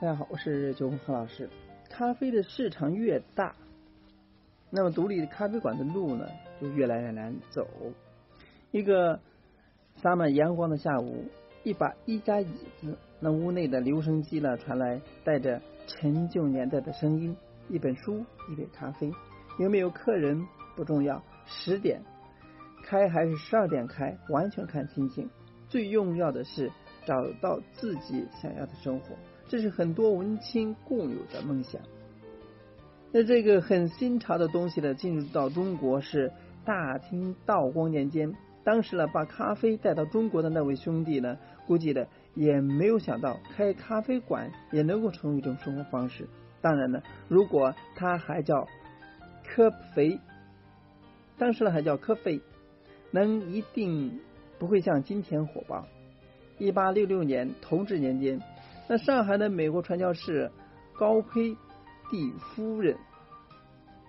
大家好，我是九红何老师。咖啡的市场越大，那么独立的咖啡馆的路呢就越来越难走。一个洒满阳光的下午，一把一家椅子，那屋内的留声机呢传来带着陈旧年代的声音，一本书，一杯咖啡，有没有客人不重要，十点开还是十二点开，完全看心情。最重要的是找到自己想要的生活。这是很多文青共有的梦想。那这个很新潮的东西呢，进入到中国是大清道光年间。当时呢，把咖啡带到中国的那位兄弟呢，估计呢也没有想到开咖啡馆也能够成为一种生活方式。当然呢，如果他还叫科肥，当时呢还叫科菲，能一定不会像今天火爆。一八六六年同治年间。那上海的美国传教士高佩蒂夫人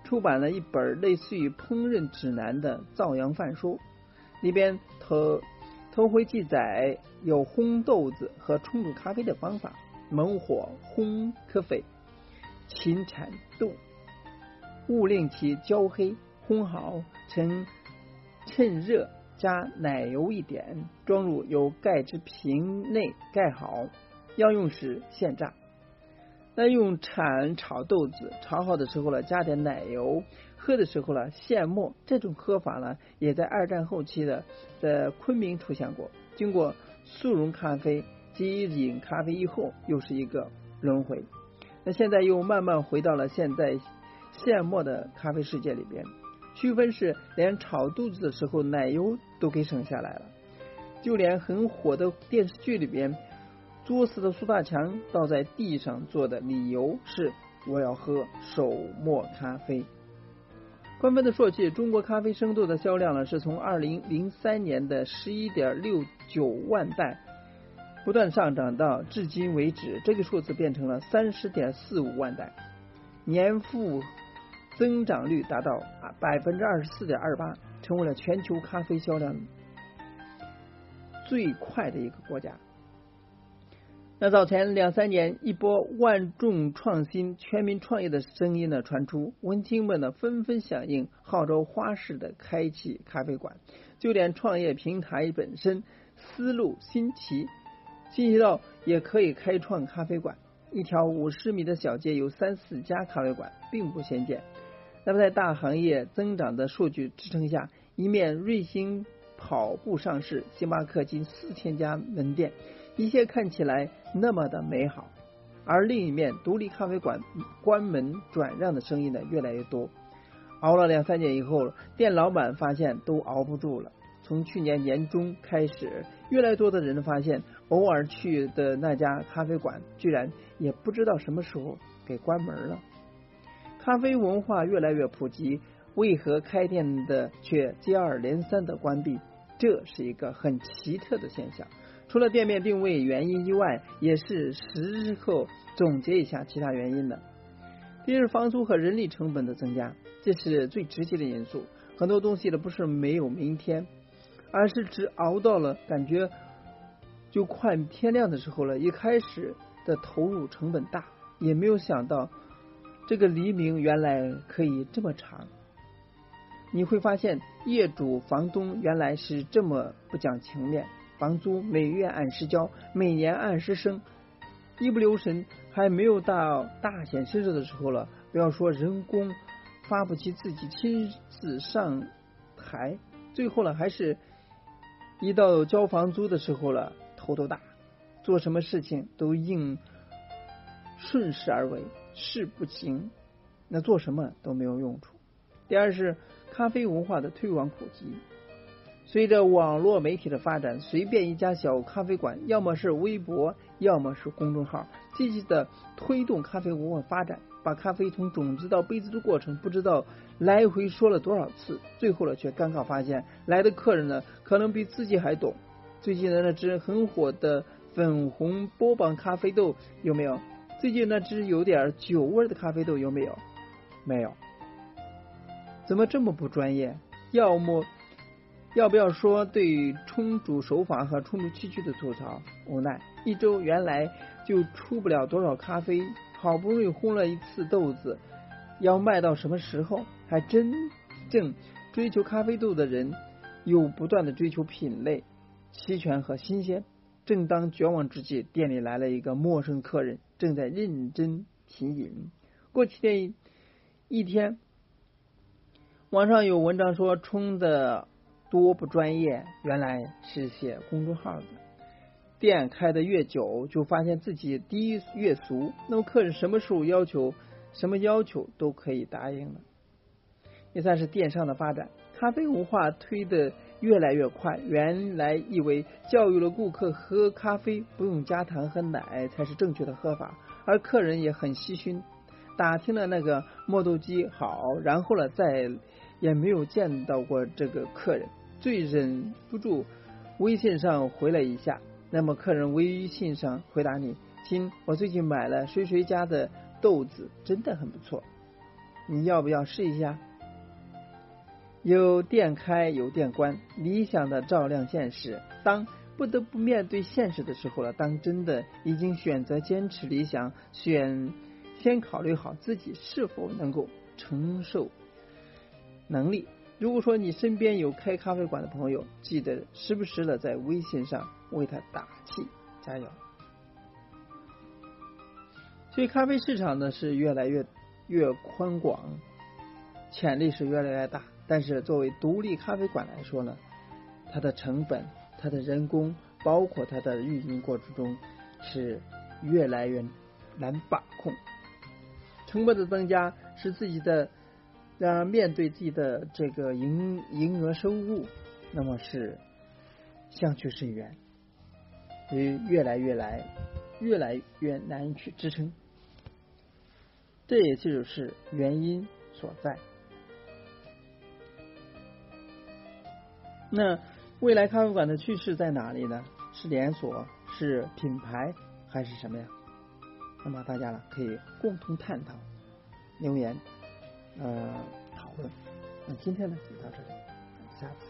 出版了一本类似于烹饪指南的《造洋饭书》，里边头头回记载有烘豆子和冲煮咖啡的方法：猛火烘咖啡，勤铲豆，勿令其焦黑，烘好趁趁热加奶油一点，装入有盖之瓶内盖好。要用时现榨，那用铲炒豆子，炒好的时候呢，加点奶油，喝的时候呢，现磨。这种喝法呢，也在二战后期的在昆明出现过。经过速溶咖啡及饮咖啡以后，又是一个轮回。那现在又慢慢回到了现在现磨的咖啡世界里边。区分是，连炒豆子的时候奶油都给省下来了，就连很火的电视剧里边。作死的苏大强倒在地上做的理由是：我要喝手磨咖啡。官方的数据，中国咖啡生豆的销量呢，是从二零零三年的十一点六九万袋不断上涨到至今为止，这个数字变成了三十点四五万袋，年复增长率达到百分之二十四点二八，成为了全球咖啡销量最快的一个国家。那早前两三年，一波万众创新、全民创业的声音呢传出，文青们呢纷纷响应号召，花式的开启咖啡馆。就连创业平台本身思路新奇，新奇到也可以开创咖啡馆。一条五十米的小街有三四家咖啡馆，并不鲜见。那么在大行业增长的数据支撑下，一面瑞星跑步上市，星巴克近四千家门店。一切看起来那么的美好，而另一面，独立咖啡馆关门转让的声音呢越来越多。熬了两三年以后，店老板发现都熬不住了。从去年年中开始，越来越多的人发现，偶尔去的那家咖啡馆，居然也不知道什么时候给关门了。咖啡文化越来越普及，为何开店的却接二连三的关闭？这是一个很奇特的现象。除了店面定位原因以外，也是时候总结一下其他原因的。第一是房租和人力成本的增加，这是最直接的因素。很多东西呢不是没有明天，而是只熬到了感觉就快天亮的时候了。一开始的投入成本大，也没有想到这个黎明原来可以这么长。你会发现业主房东原来是这么不讲情面。房租每月按时交，每年按时升，一不留神还没有到大显身手的时候了。不要说人工发不起，自己亲自上台，最后呢，还是一到交房租的时候了，头都大，做什么事情都应顺势而为，事不行，那做什么都没有用处。第二是咖啡文化的推广普及。随着网络媒体的发展，随便一家小咖啡馆，要么是微博，要么是公众号，积极的推动咖啡文化发展，把咖啡从种子到杯子的过程，不知道来回说了多少次，最后呢，却尴尬发现来的客人呢，可能比自己还懂。最近的那只很火的粉红波榜咖啡豆有没有？最近那只有点酒味的咖啡豆有没有？没有。怎么这么不专业？要么。要不要说对冲煮手法和冲煮器具的吐槽？无奈一周原来就出不了多少咖啡，好不容易烘了一次豆子，要卖到什么时候？还真正追求咖啡豆的人又不断的追求品类齐全和新鲜。正当绝望之际，店里来了一个陌生客人，正在认真品饮。过去的一天，网上有文章说冲的。多不专业，原来是写公众号的。店开的越久，就发现自己低越俗。那么客人什么时候要求，什么要求都可以答应了，也算是电商的发展。咖啡文化推的越来越快，原来以为教育了顾客喝咖啡不用加糖和奶才是正确的喝法，而客人也很细心，打听了那个磨豆机好，然后了再也没有见到过这个客人。最忍不住微信上回了一下，那么客人微信上回答你：“亲，我最近买了谁谁家的豆子，真的很不错，你要不要试一下？”有店开有店关，理想的照亮现实。当不得不面对现实的时候了，当真的已经选择坚持理想，选先考虑好自己是否能够承受能力。如果说你身边有开咖啡馆的朋友，记得时不时的在微信上为他打气加油。所以咖啡市场呢是越来越越宽广，潜力是越来越大。但是作为独立咖啡馆来说呢，它的成本、它的人工，包括它的运营过程中是越来越难把控。成本的增加使自己的。然而，面对自己的这个营营额收入，那么是相去甚远，所以越来越来越来越难去支撑，这也就是原因所在。那未来咖啡馆的趋势在哪里呢？是连锁，是品牌，还是什么呀？那么大家呢可以共同探讨，留言。呃，讨论。那今天呢就到这里，下次。